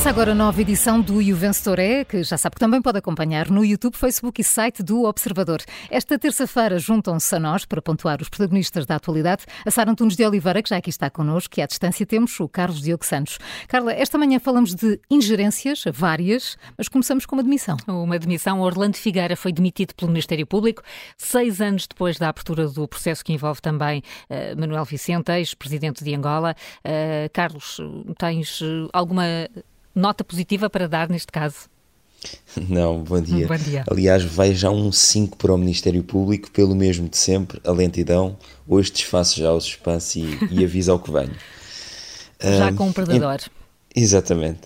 Começa agora a nova edição do E é, que já sabe que também pode acompanhar no YouTube, Facebook e site do Observador. Esta terça-feira juntam-se a nós para pontuar os protagonistas da atualidade, a Sara Antunes de Oliveira, que já aqui está connosco, e à distância temos o Carlos Diogo Santos. Carla, esta manhã falamos de ingerências, várias, mas começamos com uma demissão. Uma demissão. Orlando Figueira foi demitido pelo Ministério Público, seis anos depois da abertura do processo que envolve também uh, Manuel Vicente, ex-presidente de Angola. Uh, Carlos, tens alguma nota positiva para dar neste caso? Não, bom dia. Bom dia. Aliás, vai já um 5 para o Ministério Público, pelo mesmo de sempre, a lentidão. Hoje desfaço já o suspense e, e aviso ao que venho. Já um, com um predador. exatamente.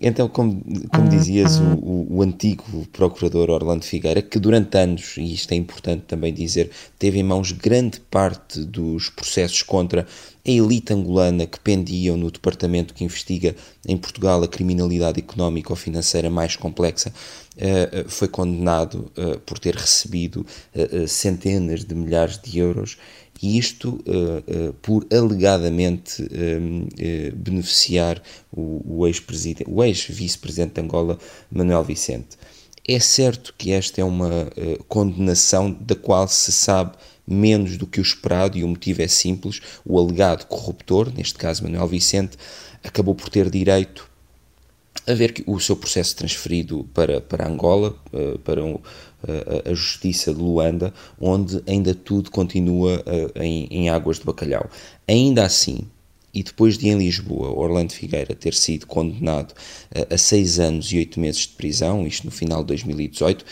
Então, como, como dizias, o, o, o, antigo procurador Orlando Figueira, que durante anos, e isto é importante também dizer, teve em mãos grande parte dos processos contra a elite angolana que pendiam no departamento que investiga em Portugal a criminalidade económica ou financeira mais complexa, uh, foi condenado uh, por ter recebido centenas de milhares de euros e isto uh, uh, por alegadamente uh, beneficiar o, ex-presidente, o ex-vice-presidente de Angola, Manuel Vicente. É certo que esta é uma condenação da qual se sabe menos do que o esperado, e o motivo é simples: o alegado corruptor, neste caso Manuel Vicente, acabou por ter direito a ver o seu processo transferido para, para Angola, para um, a, a Justiça de Luanda, onde ainda tudo continua em, em águas de bacalhau. Ainda assim, e depois de em Lisboa Orlando Figueira ter sido condenado uh, a seis anos e oito meses de prisão, isto no final de 2018,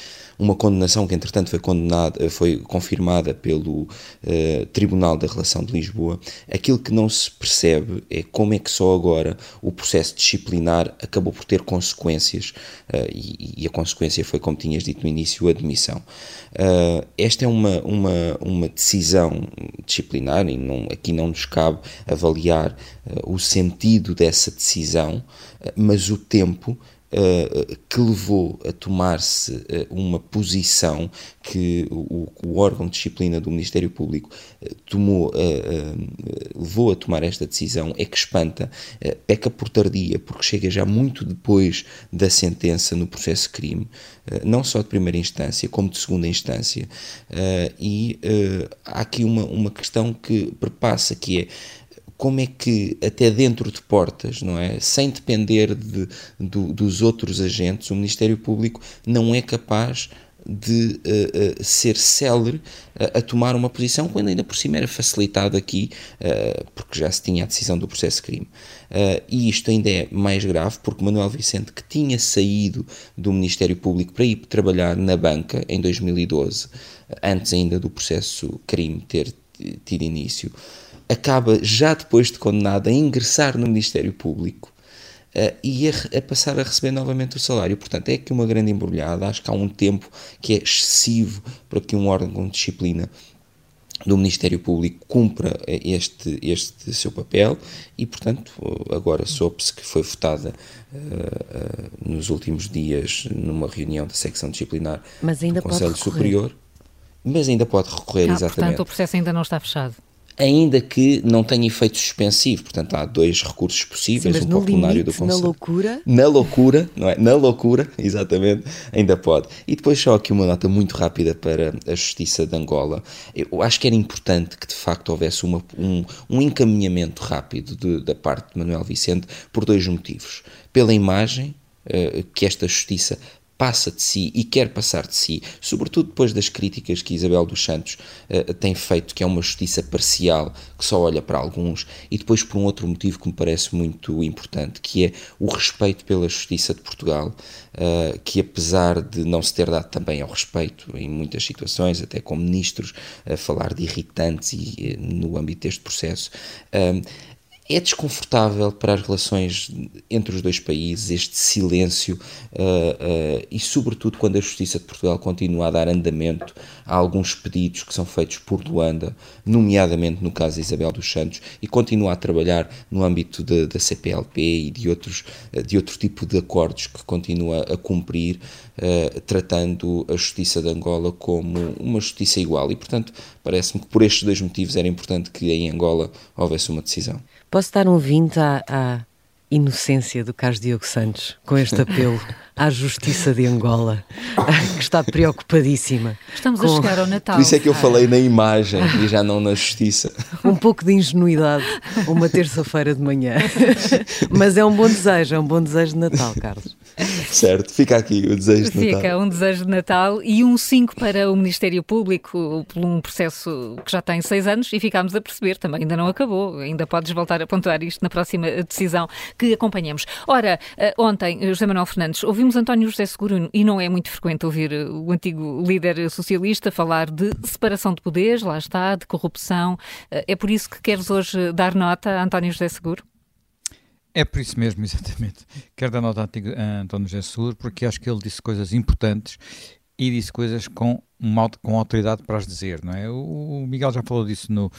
uma condenação que entretanto foi condenada, foi confirmada pelo uh, Tribunal da Relação de Lisboa. Aquilo que não se percebe é como é que só agora o processo disciplinar acabou por ter consequências uh, e, e, a consequência foi, como tinhas dito no início, a admissão. Uh, esta é uma, uma, uma decisão disciplinar e não, aqui não nos cabe avaliar o sentido dessa decisão, mas o tempo uh, que levou a tomar-se uh, uma posição que o, o, órgão de disciplina do Ministério Público uh, tomou, levou a tomar esta decisão é que espanta, peca por tardia, porque chega já muito depois da sentença no processo crime, não só de primeira instância, como de segunda instância. e há aqui uma, uma questão que perpassa, que é como é que até dentro de portas, não é, sem depender de, do, dos outros agentes, o Ministério Público não é capaz de uh, uh, ser célere uh, a tomar uma posição quando ainda por cima era facilitado aqui, porque já se tinha a decisão do processo crime. e isto ainda é mais grave porque Manuel Vicente, que tinha saído do Ministério Público para ir trabalhar na banca em 2012, antes ainda do processo crime ter tido início, acaba, já depois de condenado, a ingressar no Ministério Público uh, e a, a, passar a receber novamente o salário. Portanto, é aqui uma grande embrulhada. Acho que há um tempo que é excessivo para que um órgão com disciplina do Ministério Público cumpra eh, este, este seu papel e, portanto, agora soube-se que foi votada uh, uh, nos últimos dias numa reunião da secção disciplinar do Conselho Superior. Mas ainda pode recorrer, ah, exatamente. Portanto, o processo ainda não está fechado ainda que não tenha efeito suspensivo. Portanto, há dois recursos possíveis, Sim, um plenário do Conselho. Na loucura? Na loucura, não é? Na loucura, exatamente, ainda pode. E depois só aqui uma nota muito rápida para a Justiça de Angola. Eu acho que era importante que de facto houvesse uma, um, um encaminhamento rápido de, da parte de Manuel Vicente por dois motivos. Pela imagem uh, que esta Justiça passa de si e quer passar de si, sobretudo depois das críticas que Isabel dos Santos uh, tem feito, que é uma justiça parcial, que só olha para alguns, e depois por um outro motivo que me parece muito importante, que é o respeito pela justiça de Portugal, uh, que apesar de não se ter dado também ao respeito em muitas situações, até com ministros a falar de irritantes e, no âmbito deste processo, uh, é desconfortável para as relações entre os dois países este silêncio uh, uh, e, sobretudo, quando a Justiça de Portugal continua a dar andamento a alguns pedidos que são feitos por Luanda, nomeadamente no caso de Isabel dos Santos, e continua a trabalhar no âmbito da CPLP e de, outros, de outro tipo de acordos que continua a cumprir, uh, tratando a Justiça de Angola como uma justiça igual. E, portanto, parece-me que por estes dois motivos era importante que em Angola houvesse uma decisão. Posso dar um 20 à, à inocência do Carlos Diogo Santos com este apelo à justiça de Angola, que está preocupadíssima. Estamos com... a chegar ao Natal. Por isso é que eu falei na imagem e já não na justiça. Um pouco de ingenuidade, uma terça-feira de manhã. Mas é um bom desejo, é um bom desejo de Natal, Carlos. Certo, fica aqui o desejo de Natal. Fica um desejo de Natal e um 5 para o Ministério Público por um processo que já tem seis anos e ficámos a perceber, também ainda não acabou, ainda podes voltar a pontuar isto na próxima decisão que acompanhamos. Ora, eh, ontem, José Manuel Fernandes, ouvimos António José Seguro e não é muito frequente ouvir eh, o antigo líder socialista falar de separação de poderes, lá está, de corrupção. Eh, é por isso que queres hoje dar nota a António José Seguro? É por isso mesmo, exatamente. Quero dar nota a António José Seguro porque acho que ele disse coisas importantes e disse coisas com, uma, com autoridade para as dizer, não é? O, Miguel já falou disso no,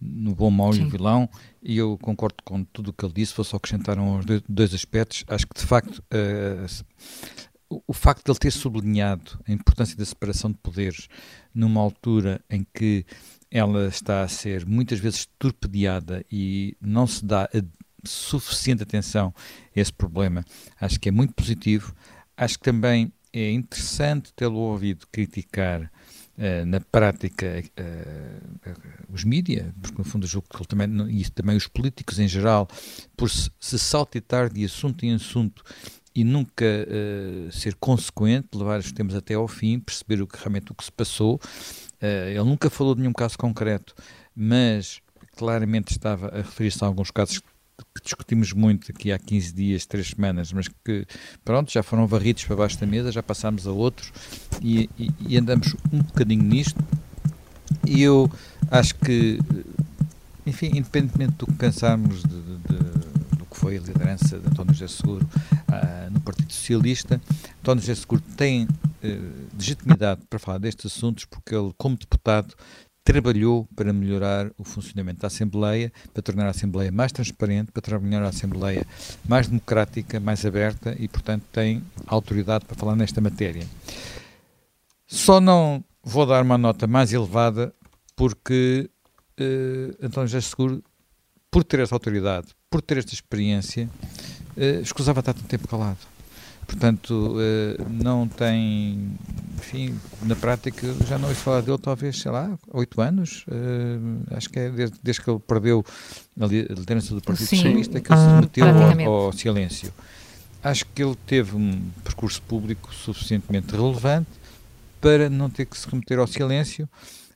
no Bom, Mau e o Vilão e eu concordo com tudo o que ele disse, vou só acrescentar uns dois, dois aspectos. Acho que, de facto, uh, o, o facto de ele ter sublinhado a importância da separação de poderes numa altura em que ela está a ser muitas vezes torpedeada e não se dá suficiente atenção a esse problema, acho que é muito positivo. Acho que também é interessante tê-lo ouvido criticar uh, na prática uh, os mídias, porque no fundo julgo que ele também, e também os políticos em geral, por se, saltitar de assunto em assunto e nunca uh, ser consequente, levar os temas até ao fim, perceber o que realmente o que se passou. ele nunca falou de nenhum caso concreto, mas claramente estava a referir-se a alguns casos que discutimos muito aqui há 15 dias, 3 semanas, mas que, pronto, já foram varridos para baixo da mesa, já passámos a outros e, e, e andamos um bocadinho nisto. E eu acho que, enfim, independentemente do que pensarmos de, de, de, do que foi a liderança de António José Seguro uh, no Partido Socialista, António José Seguro tem uh, legitimidade para falar destes assuntos porque ele, como deputado, trabalhou para melhorar o funcionamento da Assembleia, para tornar a Assembleia mais transparente, para tornar a Assembleia mais democrática, mais aberta e, portanto, tem autoridade para falar nesta matéria. Só não vou dar uma nota mais elevada porque uh, António José Seguro, por ter essa autoridade, por ter esta experiência, uh, escusava estar tanto tempo calado. Portanto, uh, não tem, enfim, na prática já não ouço falar dele talvez, sei lá, oito anos, uh, acho que é desde, desde, que ele perdeu a liderança do Partido Sim. Socialista que ele se meteu ao, ao, silêncio. Acho que ele teve um percurso público suficientemente relevante para não ter que se remeter ao silêncio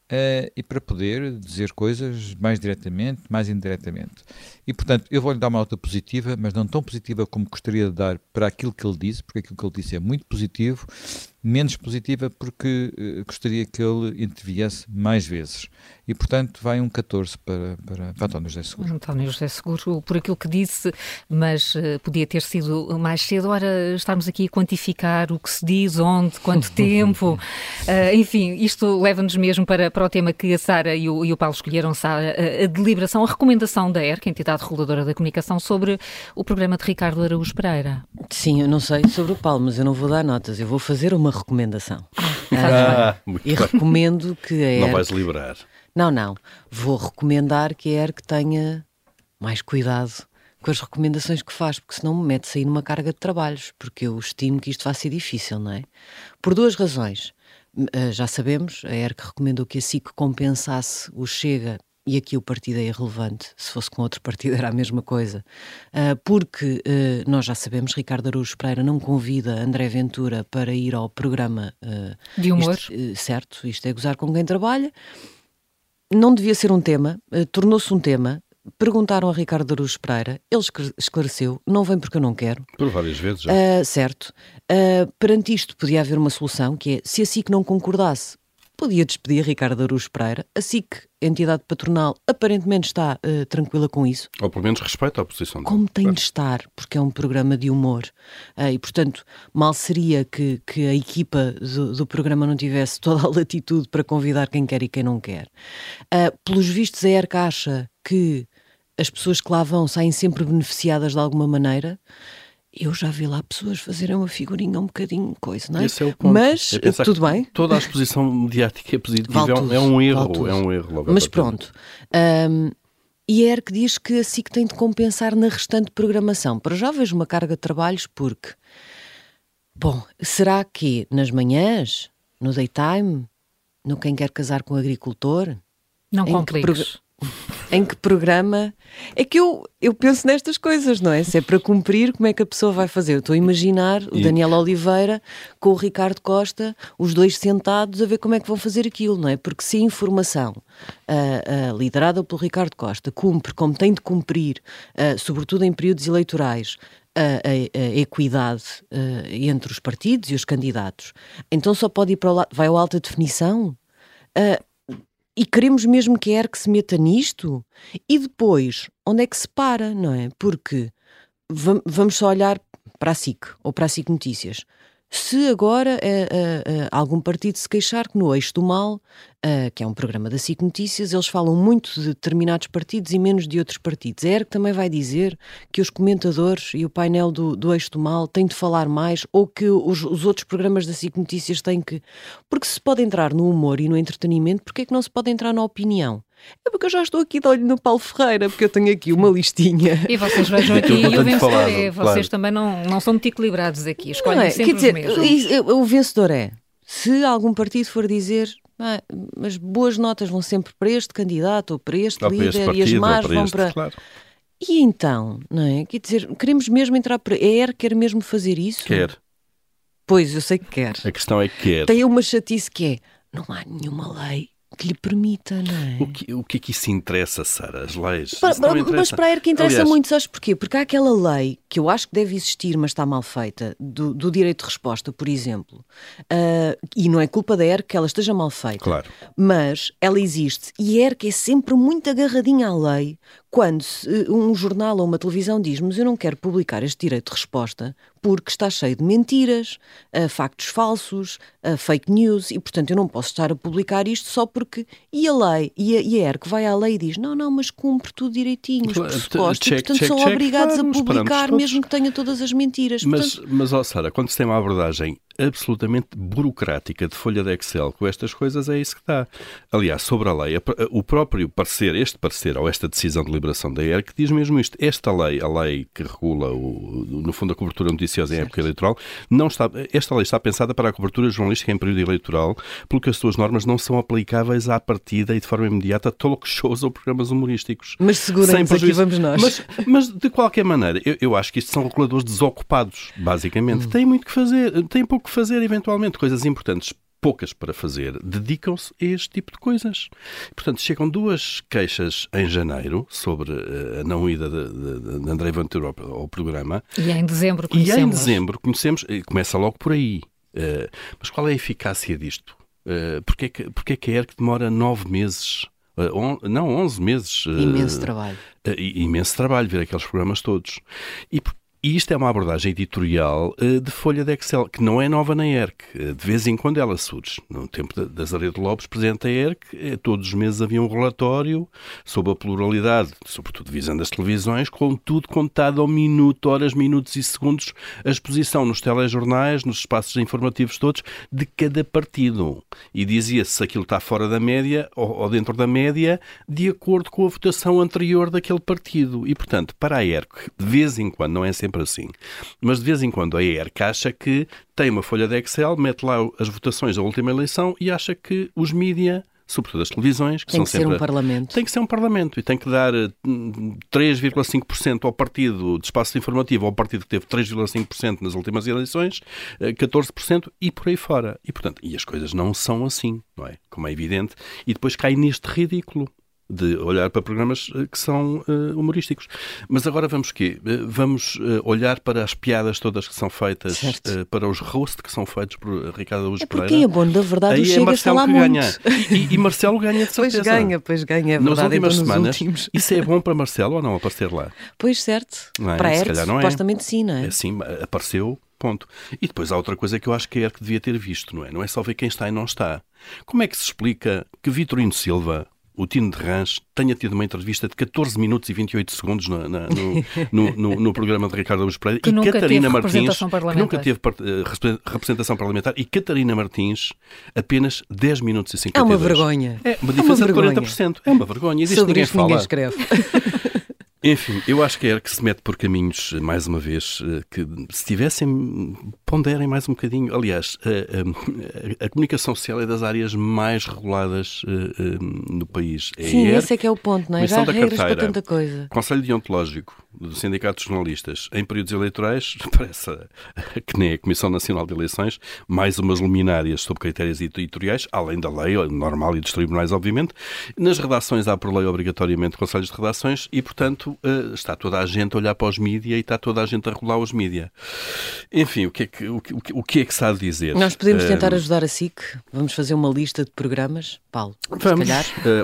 uh, e para poder dizer coisas mais diretamente, mais indiretamente. E, portanto, eu vou-lhe dar uma nota positiva, mas não tão positiva como gostaria de dar para aquilo que ele disse, porque aquilo que ele disse é muito positivo, menos positiva porque uh, gostaria que ele interviesse mais vezes. E, portanto, vai um 14 para, para, para António José Seguro. António José Seguro, por aquilo que disse, mas uh, podia ter sido mais cedo. Ora, estarmos aqui a quantificar o que se diz, onde, quanto tempo. Uh, enfim, isto leva-nos mesmo para, para o tema que a Sara e, e o, Paulo escolheram, Sara, a, a deliberação, a recomendação da ERC, Entidade Reguladora da Comunicação, sobre o programa de Ricardo Araújo Pereira. Sim, eu não sei sobre o Paulo, mas eu não vou dar notas, eu vou fazer uma recomendação. Ah, e bem. recomendo que a ERC... Não vais liberar. Não, não. Vou recomendar que a ERC tenha mais cuidado com as recomendações que faz, porque senão me mete-se aí numa carga de trabalhos, porque eu estimo que isto vai ser difícil, não é? Por duas razões. Uh, já sabemos, a ERC recomendou que a SIC compensasse o Chega e aqui o partido é irrelevante, se fosse com outro partido era a mesma coisa, uh, porque uh, nós já sabemos, Ricardo Araújo Pereira não convida André Ventura para ir ao programa uh, de humor. Isto, certo, isto é gozar com quem trabalha. Não devia ser um tema, tornou-se um tema, Perguntaram a Ricardo Araújo Pereira, ele esclareceu, não vem porque eu não quero. Por várias vezes já. Uh, certo. Uh, perante isto podia haver uma solução, que é, se a SIC não concordasse podia despedir Ricardo Aruz Pereira. A SIC, entidade patronal, aparentemente está uh, tranquila com isso. Ou pelo menos respeita a posição dele. Como tem de estar, porque é um programa de humor. Uh, e, portanto, mal seria que, que a equipa do, do, programa não tivesse toda a latitude para convidar quem quer e quem não quer. Uh, pelos vistos, a ERC acha que as pessoas que lá vão saem sempre beneficiadas de alguma maneira eu já vi lá pessoas fazerem uma figurinha um bocadinho coisa, não é? Esse é o ponto. Mas é tudo bem. Toda a exposição mediática é positiva, vale é, um, é, um erro, é um erro. Mas pronto, um, e a ERC diz que a SIC tem de compensar na restante programação. Para já vejo uma carga de trabalhos porque, bom, será que nas manhãs, no daytime, no Quem Quer Casar com o Agricultor... Não compliques em que programa. É que eu, eu penso nestas coisas, não é? Se é para cumprir, como é que a pessoa vai fazer? Eu estou a imaginar o Daniel Oliveira com o Ricardo Costa, os dois sentados, a ver como é que vão fazer aquilo, não é? Porque se a informação uh, uh, liderada pelo Ricardo Costa cumpre como tem de cumprir, uh, sobretudo em períodos eleitorais, a, a, a, equidade uh, entre os partidos e os candidatos. Então só pode ir para o lado. Vai ao alta definição? Uh, e queremos mesmo que a ERC se meta nisto? E depois, onde é que se para, não é? Porque vamos só olhar para a SIC ou para a SIC Notícias. Se agora uh, uh, algum partido se queixar que no Eixo do Mal, que é um programa da SIC Notícias, eles falam muito de determinados partidos e menos de outros partidos. A ERC também vai dizer que os comentadores e o painel do, do Eixo do Mal têm de falar mais ou que os, os, outros programas da SIC Notícias têm que. Porque se pode entrar no humor e no entretenimento, porque é que não se pode entrar na opinião? É porque eu já estou aqui de olho no Paulo Ferreira, porque eu tenho aqui uma listinha. E vocês vejam aqui o vencedor é. Vocês também não, não são muito equilibrados aqui, escolhem é? sempre Quer dizer, o vencedor é, se algum partido for dizer ah, mas boas notas vão sempre para este candidato ou para este ou líder para este partido, e as más vão este, para. Claro. E então, não é? Quer dizer, queremos mesmo entrar para. A ER quer mesmo fazer isso? Quer. Pois, eu sei que quer. A questão é que quer. Tem uma chatice que é: não há nenhuma lei que lhe permita, não é? O que, o que é que isso interessa, Sara? As leis? Para, mas para a ERC interessa Aliás, muito, sabes porquê? Porque há aquela lei que eu acho que deve existir, mas está mal feita, do, do direito de resposta, por exemplo. Uh, e não é culpa da ERC que ela esteja mal feita. Claro. Mas ela existe e a ERC é sempre muito agarradinha à lei quando um jornal ou uma televisão diz mas eu não quero publicar este direito de resposta porque está cheio de mentiras, uh, factos falsos, uh, fake news e, portanto, eu não posso estar a publicar isto só porque... E a lei, e a, e a ERC vai à lei e diz não, não, mas cumpre tudo direitinho, os pressupostos, check, e, portanto, check, são check, obrigados claro, a publicar mesmo que tenha todas as mentiras. Mas, portanto... mas ó Sara, quando se tem uma abordagem absolutamente burocrática de folha de Excel com estas coisas, é isso que dá. Aliás, sobre a lei, o próprio parecer, este parecer ou esta decisão de liberação da ERC diz mesmo isto. Esta lei, a lei que regula, o, no fundo, a cobertura noticiosa em certo. época eleitoral, não está, esta lei está pensada para a cobertura jornalística em período eleitoral, porque as suas normas não são aplicáveis à partida e de forma imediata a talk shows ou programas humorísticos. Mas seguramente aqui vamos nós. Mas, mas, de qualquer maneira, eu, eu acho que isto são reguladores desocupados, basicamente. Hum. Têm muito que fazer, têm pouco que fazer, eventualmente, coisas importantes poucas para fazer, dedicam-se a este tipo de coisas. Portanto, chegam duas queixas em janeiro sobre eh, a não ida de, de, de André Ventura ao, ao, programa. E em dezembro conhecemos. E em dezembro conhecemos, começa logo por aí. Uh, mas qual é a eficácia disto? Uh, porquê, que, porquê que a ERC demora nove meses? Uh, on, não, onze meses. Imenso trabalho. imenso trabalho ver aqueles programas todos. E e isto é uma abordagem editorial uh, de folha de Excel, que não é nova na ERC. Uh, de vez em quando ela surge. No tempo da, Zaredo Lopes, presidente da ERC, uh, todos os meses havia um relatório sobre a pluralidade, sobretudo visando as televisões, com tudo contado ao minuto, horas, minutos e segundos, a exposição nos telejornais, nos espaços informativos todos, de cada partido. E dizia-se se aquilo está fora da média ou dentro da média, de acordo com a votação anterior daquele partido. E, portanto, para a ERC, de vez em quando, não é sempre sempre assim. Mas de vez em quando a ERC acha que tem uma folha de Excel, mete lá as votações da última eleição e acha que os mídia sobretudo as televisões, que tem são que sempre... ser um parlamento. Tem que ser um parlamento e tem que dar 3,5% eh, ao partido de espaço informativo, ao partido que teve 3,5% nas últimas eleições, 14% eh, e por aí fora. E, portanto, e as coisas não são assim, não é? Como é evidente. E depois cai neste ridículo de olhar para programas eh, que são uh, humorísticos. Mas agora vamos quê? Uh, vamos uh, olhar para as piadas todas que são feitas, para os roast que são feitos por Ricardo Araújo é porque é bom, na verdade, Aí o Chega é Marcelo que ganha. E, e, Marcelo ganha de certeza. Pois ganha, pois ganha, é verdade. Nas últimas então, semanas, últimos. isso é bom para Marcelo ou não aparecer lá? Pois certo. É? Para é. supostamente sim, não é? É sim, apareceu, Ponto. E depois há outra coisa que eu acho que a ERC devia ter visto, não é? Não é só ver quem está e não está. Como é que se explica que Vitorino Silva o Tino de Rãs tenha tido uma entrevista de 14 minutos e 28 segundos no, na, no, no, no, no, programa de Ricardo Augusto Pereira que e Catarina Martins, que nunca teve uh, representação parlamentar, e Catarina Martins apenas 10 minutos e 52. É uma vergonha. É uma diferença é uma de 40%. É uma vergonha. Existe Sobre ninguém isto fala. ninguém escreve. Enfim, eu acho que é que se mete por caminhos, mais uma vez, eh, que se tivessem, ponderem mais um bocadinho. Aliás, a, a, a comunicação social é das áreas mais reguladas uh, no país. É Sim, esse é que é o ponto, não é? Já há regras carteira, para tanta coisa. Conselho deontológico do Sindicato de Jornalistas em períodos eleitorais, parece que nem a Comissão Nacional de Eleições, mais umas luminárias sobre critérios editoriais, além da lei normal e dos tribunais, obviamente. Nas redações há por lei obrigatoriamente conselhos de redações e, portanto, eh, está toda a gente a olhar para os mídia e está toda a gente a regular os mídia. Enfim, o que é que, o, o que, é que se há de dizer? Nós podemos tentar ajudar a SIC? Vamos fazer uma lista de programas, Paulo? Vamos, uh,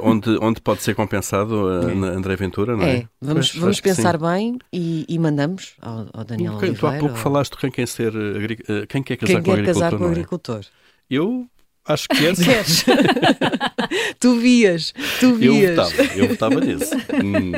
onde, onde pode ser compensado uh, é. André Ventura, não é? é. Vamos, pois, vamos pensar bem e, e, mandamos ao, ao Daniel Oliveira. Tu há pouco ou... falaste de quem quer ser quem quer casar quem com quer agricultor. casar com o é? agricultor. Eu Acho que queres. Queres. tu vias, tu vias. Eu votava, eu votava nisso. hum.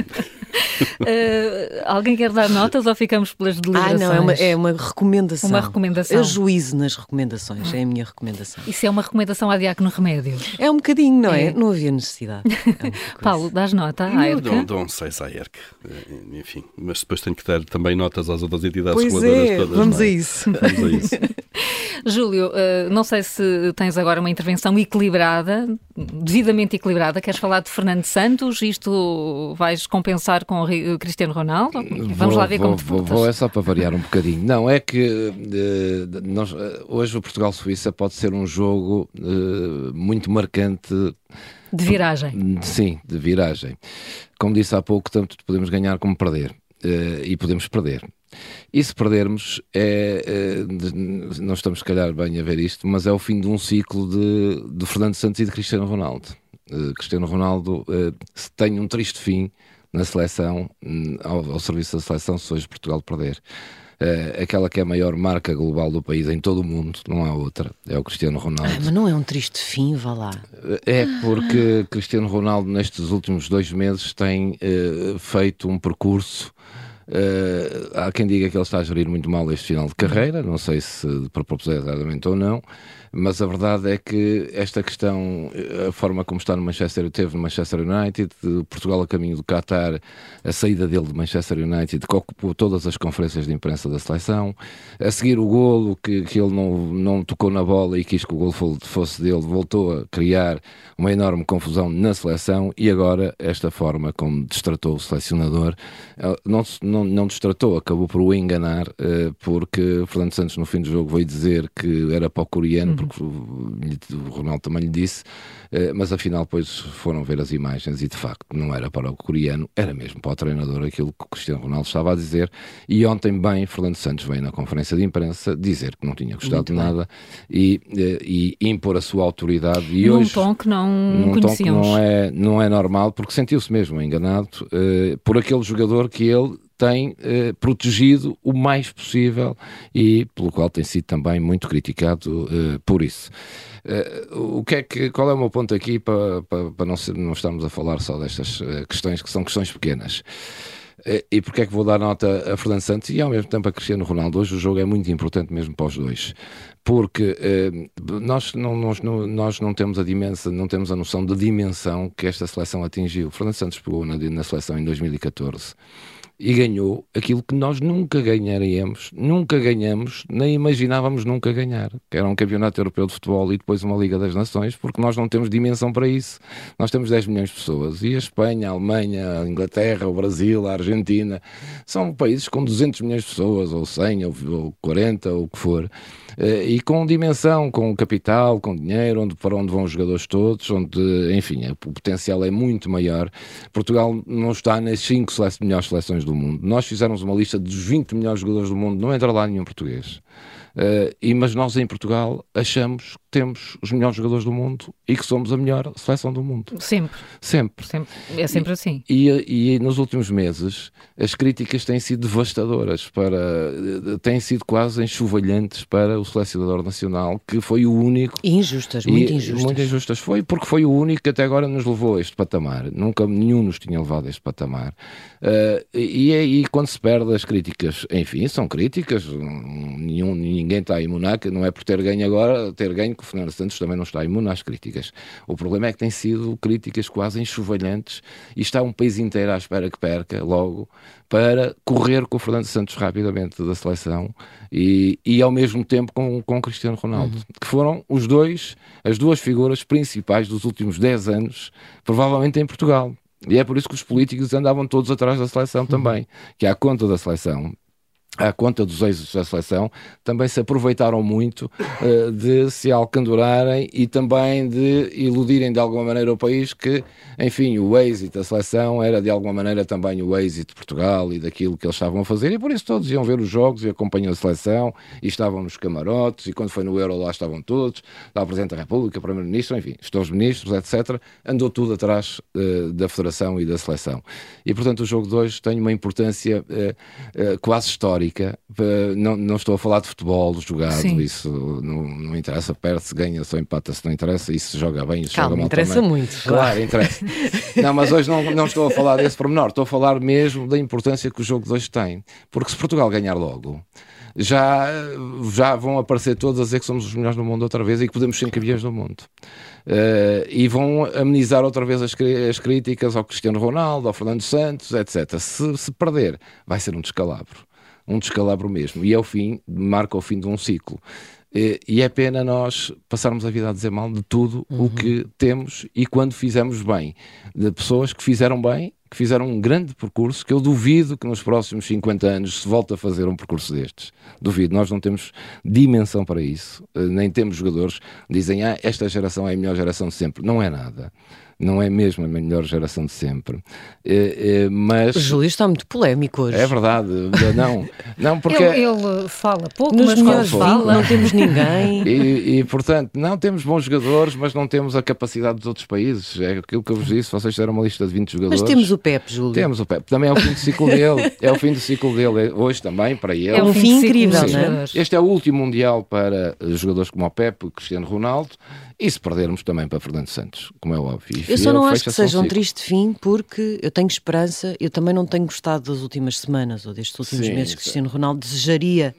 Uh, alguém quer dar notas ou ficamos pelas deliberações? Ah, não, é uma, é uma recomendação. Uma recomendação. Eu juízo nas recomendações, é a minha recomendação. Isso é uma recomendação a Diácono Remédio? É um bocadinho, não é? é? Não havia necessidade. É Paulo, dás nota à ERC? Dou, dou um 6 à ERC, eh, enfim, mas depois tenho que dar também notas às outras entidades pois reguladoras é, todas. Vamos é? a isso. Vamos a isso. Júlio, uh, não sei se tens agora uma intervenção equilibrada, devidamente equilibrada. Queres falar de Fernando Santos? Isto vais compensar com o Cristiano Ronaldo? Vamos vou, lá ver vou, como te vou, vou, é só para variar um bocadinho. Não, é que uh, nós, uh, hoje o Portugal-Suíça pode ser um jogo muito marcante. De viragem. Sim, de viragem. Como disse há pouco, tanto podemos ganhar como perder. e podemos perder. E se perdermos, é, é, não estamos se calhar bem a ver isto, mas é o fim de um ciclo de, de Fernando Santos e de Cristiano Ronaldo. Uh, Cristiano Ronaldo uh, tem um triste fim na seleção, um, ao, ao, serviço da seleção, se hoje Portugal perder. Uh, aquela que é a maior marca global do país em todo o mundo, não há outra, é o Cristiano Ronaldo. Ah, mas não é um triste fim, vá lá. É porque Cristiano Ronaldo, nestes últimos dois meses, tem feito um percurso Uh, há quem diga que ele está a gerir muito mal este final de carreira, não sei se propositadamente ou não, mas a verdade é que esta questão, a forma como está no Manchester, teve no Manchester United, Portugal a caminho do Qatar, a saída dele de Manchester United, que ocupou todas as conferências de imprensa da seleção, a seguir o golo, que, que ele não, não tocou na bola e quis que o golo fosse dele, voltou a criar uma enorme confusão na seleção. E agora esta forma como destratou o selecionador, eh, não, não, não destratou, acabou por o enganar, eh, porque Fernando Santos no fim do jogo veio dizer que era para o coreano, porque o, Ronaldo também lhe disse, eh, mas afinal depois foram ver as imagens e de facto não era para o coreano, era mesmo para o treinador aquilo que o Cristiano Ronaldo estava a dizer. E ontem, bem, Fernando Santos veio na conferência de imprensa dizer que não tinha gostado de nada e, eh, e, impor a sua autoridade. E num hoje, tom que não num. Tom que não é, não é normal, porque sentiu-se mesmo enganado uh, por aquele jogador que ele tem eh, protegido o mais possível e pelo qual tem sido também muito criticado eh, por isso. Uh, o que é que, qual é o meu ponto aqui para, para, para não, ser, não estarmos a falar só destas questões que são questões pequenas? E porque é que vou dar nota a Fernando Santos e ao mesmo tempo a Cristiano Ronaldo? Hoje o jogo é muito importante mesmo para os dois, porque nós, não, nós, não, nós não temos a dimensão, não temos a noção da dimensão que esta seleção atingiu. Fernando Santos pegou na, na seleção em 2014 e ganhou aquilo que nós nunca ganharíamos, nunca ganhamos, nem imaginávamos nunca ganhar, que era um campeonato europeu de futebol e depois uma Liga das Nações, porque nós não temos dimensão para isso. Nós temos 10 milhões de pessoas e a Espanha, a Alemanha, a Inglaterra, o Brasil, a Argentina, são países com 200 milhões de pessoas, ou 100, ou 40, ou o que for. Eh, e com dimensão, com capital, com dinheiro, onde, para onde vão os jogadores todos, onde, enfim, o potencial é muito maior. Portugal não está nas 5 melhores seleções do mundo. Nós fizemos uma lista dos 20 melhores jogadores do mundo, não entra lá nenhum português. Uh, e, mas nós em Portugal achamos temos os melhores jogadores do mundo e que somos a melhor seleção do mundo. Sempre. Sempre. sempre. É sempre e, assim. E, e, nos últimos meses as críticas têm sido devastadoras, para, têm sido quase enxovalhantes para o selecionador nacional, que foi o único. Injustas, muito injustas. Muito injustas. Foi porque foi o único que até agora nos levou a este patamar. Nunca nenhum nos tinha levado a este patamar. Uh, e aí, quando se perde as críticas, enfim, são críticas, nenhum, ninguém está imune, não é por ter ganho agora, ter ganho que o Fernando Santos também não está imune às críticas. O problema é que tem sido críticas quase enxovalhantes e está um país inteiro à espera que perca logo para correr com o Fernando Santos rapidamente da seleção e, e ao mesmo tempo com, com o Cristiano Ronaldo, uhum. que foram os dois, as duas figuras principais dos últimos 10 anos, provavelmente em Portugal. E é por isso que os políticos andavam todos atrás da seleção uhum. também, que à conta da seleção à conta dos êxitos da seleção, também se aproveitaram muito uh, de se alcandurarem e também de iludirem de alguma maneira o país que, enfim, o êxito da seleção era de alguma maneira também o êxito de Portugal e daquilo que eles estavam a fazer e por isso todos iam ver os jogos e acompanham a seleção e estavam nos camarotes e quando foi no Euro lá estavam todos, lá Presidente da República, Primeiro-Ministro, enfim, os ministros, etc. Andou tudo atrás uh, da Federação e da seleção. E portanto o jogo de hoje tem uma importância uh, quase histórica histórica. Não, não estou a falar de futebol jogado, Sim. isso não, não interessa, perde-se, ganha-se ou empata-se, não interessa, isso se joga bem, isso Calma, joga mal interessa também. muito. Claro, interessa. não, mas hoje não, não estou a falar desse pormenor, estou a falar mesmo da importância que o jogo de hoje tem. Porque se Portugal ganhar logo, já, já vão aparecer todos a dizer que somos os melhores do mundo outra vez e que podemos ser campeões do mundo. Uh, e vão amenizar outra vez as, as, críticas ao Cristiano Ronaldo, ao Fernando Santos, etc. Se, se perder, vai ser um descalabro um descalabro mesmo. E é o fim, marca o fim de um ciclo. E é pena nós passarmos a vida a dizer mal de tudo uhum. o que temos e quando fizemos bem. De pessoas que fizeram bem, que fizeram um grande percurso, que eu duvido que nos próximos 50 anos se volte a fazer um percurso destes. Duvido, nós não temos dimensão para isso, eh, nem temos jogadores que dizem, ah, esta geração é a melhor geração de sempre. Não é nada não é mesmo a melhor geração de sempre. É, é, mas... O Júlio está muito polémico hoje. É verdade, não, não porque... Ele, ele fala pouco, Nos mas quando fala... Não temos ninguém. E, e, portanto, não temos bons jogadores, mas não temos a capacidade dos outros países. É aquilo que eu vos disse, vocês fizeram uma lista de 20 jogadores. Mas temos o Pep, Júlio. Temos o Pep, também é o fim do ciclo dele. É o fim do ciclo dele, hoje também, para ele. É um fim incrível, não é? Este é o último Mundial para jogadores como o Pep, o Cristiano Ronaldo, e se perdermos também para Fernando Santos, como é óbvio. Eu só não acho que seja um triste fim, porque eu tenho esperança, eu também não tenho gostado das últimas semanas ou destes últimos Sim, meses. Cristiano Ronaldo desejaria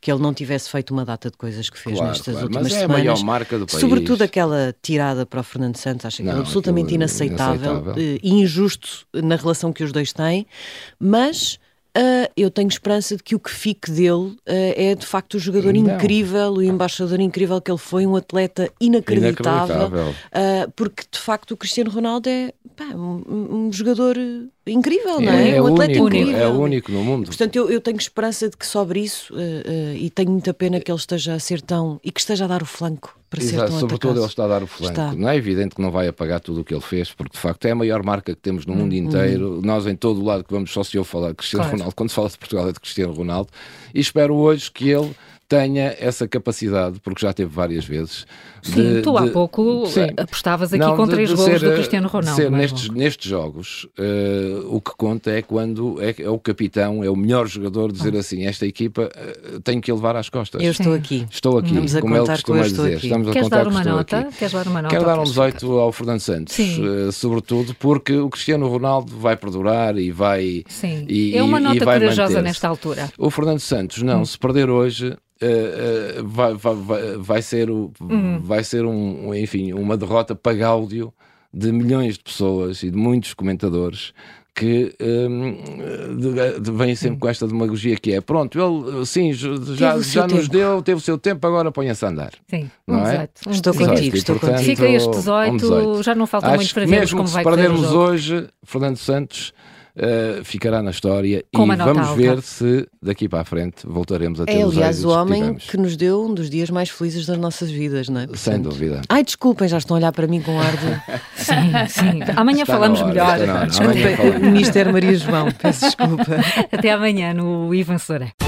que ele não tivesse feito uma data de coisas que fez claro, nestas claro. últimas Mas é semanas. A maior marca do país. Sobretudo aquela tirada para o Fernando Santos, acho que é absolutamente inaceitável, inaceitável. e eh, injusto na relação que os dois têm, mas Uh, eu tenho esperança de que o que fique dele uh, é de facto o jogador Não. incrível, o embaixador incrível que ele foi, um atleta inacreditável, inacreditável. Uh, porque de facto o Cristiano Ronaldo é pá, um, um, jogador incrível, não é? É, atleta único, incrível. é o único no mundo. Portanto, eu, eu tenho esperança de que sobre isso e tenho muita pena que ele esteja a ser tão e que esteja a dar o flanco para Exato, ser tão Sobretudo atacado. ele está a dar o flanco. Está. Não é evidente que não vai apagar tudo o que ele fez, porque de facto é a maior marca que temos no mundo hum, inteiro. Hum. Nós em todo o lado que vamos só se eu falar de Cristiano claro. Ronaldo, quando se fala de Portugal é de Cristiano Ronaldo, e espero hoje que ele tenha essa capacidade, porque já teve várias vezes. Sim, de, tu há de, pouco sim, apostavas aqui não, com de, três gols do Cristiano Ronaldo. Ser nestes, nestes jogos, uh, o que conta é quando é, é, o capitão, é o melhor jogador, dizer ah. assim: esta equipa uh, tem que levar às costas. Eu estou aqui. Estou aqui, Vamos como ele costuma dizer. Aqui. Estamos Queres a contar dar uma que nota? Aqui. Queres dar uma nota? Quero dar um 18 ao Fernando Santos, uh, sobretudo porque o Cristiano Ronaldo vai perdurar e vai. Sim, e, é uma nota corajosa nesta altura. O Fernando Santos, não, hum. se perder hoje, Uh, uh, vai, vai, vai, ser, o, uhum. vai ser um, enfim, uma derrota para Gáudio de milhões de pessoas e de muitos comentadores que um, vêm sempre uhum. com esta demagogia que é pronto, ele sim, já, já nos deu, teve o seu tempo, agora ponha-se a andar. Sim, não é? Estou contigo, estou contigo. Fica este 18, um 18, já não falta muito para vermos como vai correr. perdermos hoje, Fernando Santos uh, ficará na história Com e vamos alta. ver se daqui para a frente voltaremos a ter é, os aliás, o homem que, que, nos deu um dos dias mais felizes das nossas vidas, não é? Portanto... Sem dúvida. Ai, desculpem, já estão a olhar para mim com ar de. sim, sim. Amanhã está falamos hora, melhor. Desculpem, Ministério Maria João, peço desculpa. Até amanhã no Ivan Soura.